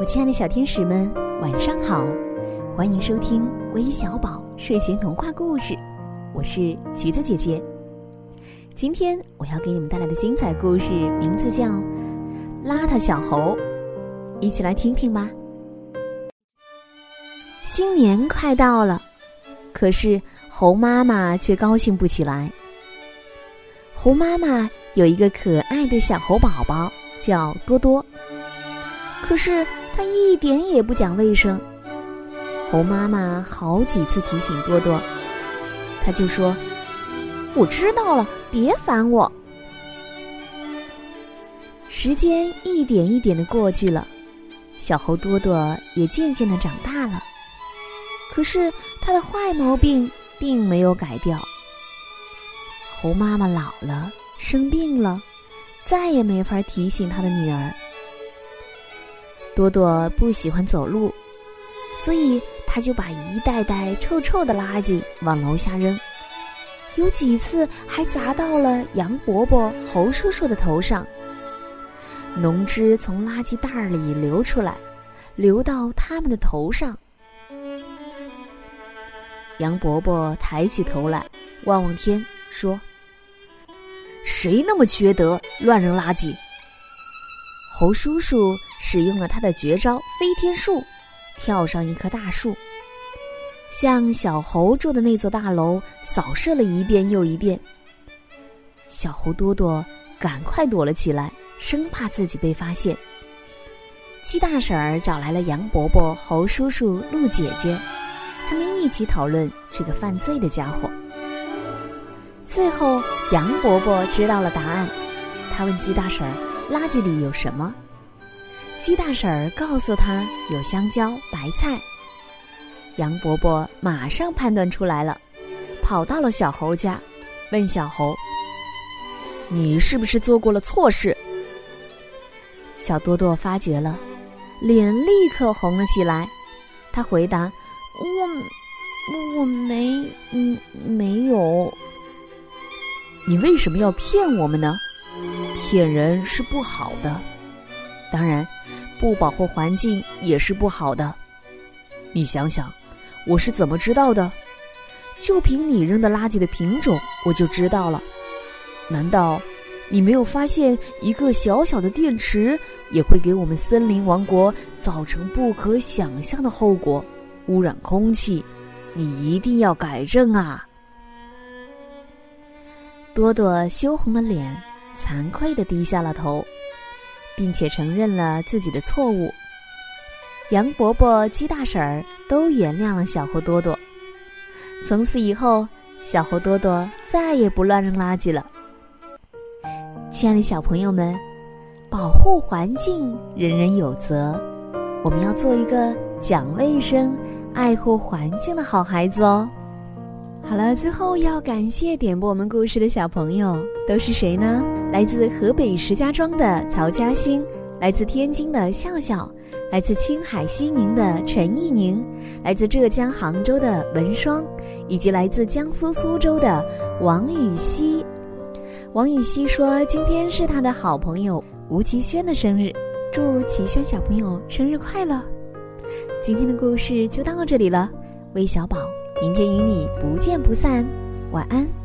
我亲爱的小天使们，晚上好！欢迎收听微小宝睡前童话故事，我是橘子姐姐。今天我要给你们带来的精彩故事名字叫《邋遢小猴》，一起来听听吧。新年快到了，可是猴妈妈却高兴不起来。猴妈妈有一个可爱的小猴宝宝，叫多多，可是。他一点也不讲卫生。猴妈妈好几次提醒多多，他就说：“我知道了，别烦我。”时间一点一点的过去了，小猴多多也渐渐的长大了。可是他的坏毛病并没有改掉。猴妈妈老了，生病了，再也没法提醒他的女儿。多多不喜欢走路，所以他就把一袋袋臭臭的垃圾往楼下扔，有几次还砸到了杨伯伯、猴叔叔的头上。浓汁从垃圾袋里流出来，流到他们的头上。杨伯伯抬起头来，望望天，说：“谁那么缺德，乱扔垃圾？”猴叔叔使用了他的绝招飞天术，跳上一棵大树，向小猴住的那座大楼扫射了一遍又一遍。小猴多多赶快躲了起来，生怕自己被发现。鸡大婶儿找来了杨伯伯、猴叔叔、鹿姐姐，他们一起讨论这个犯罪的家伙。最后，杨伯伯知道了答案，他问鸡大婶儿。垃圾里有什么？鸡大婶儿告诉他有香蕉、白菜。杨伯伯马上判断出来了，跑到了小猴家，问小猴：“你是不是做过了错事？”小多多发觉了，脸立刻红了起来。他回答：“我我没嗯没有。你为什么要骗我们呢？”骗人是不好的，当然，不保护环境也是不好的。你想想，我是怎么知道的？就凭你扔的垃圾的品种，我就知道了。难道你没有发现，一个小小的电池也会给我们森林王国造成不可想象的后果，污染空气？你一定要改正啊！多多羞红了脸。惭愧的低下了头，并且承认了自己的错误。杨伯伯、鸡大婶儿都原谅了小猴多多。从此以后，小猴多多再也不乱扔垃圾了。亲爱的小朋友们，保护环境人人有责，我们要做一个讲卫生、爱护环境的好孩子哦。好了，最后要感谢点播我们故事的小朋友都是谁呢？来自河北石家庄的曹嘉欣，来自天津的笑笑，来自青海西宁的陈艺宁，来自浙江杭州的文双，以及来自江苏苏州的王雨熙。王雨熙说：“今天是他的好朋友吴奇轩的生日，祝奇轩小朋友生日快乐。”今天的故事就到这里了，魏小宝。明天与你不见不散，晚安。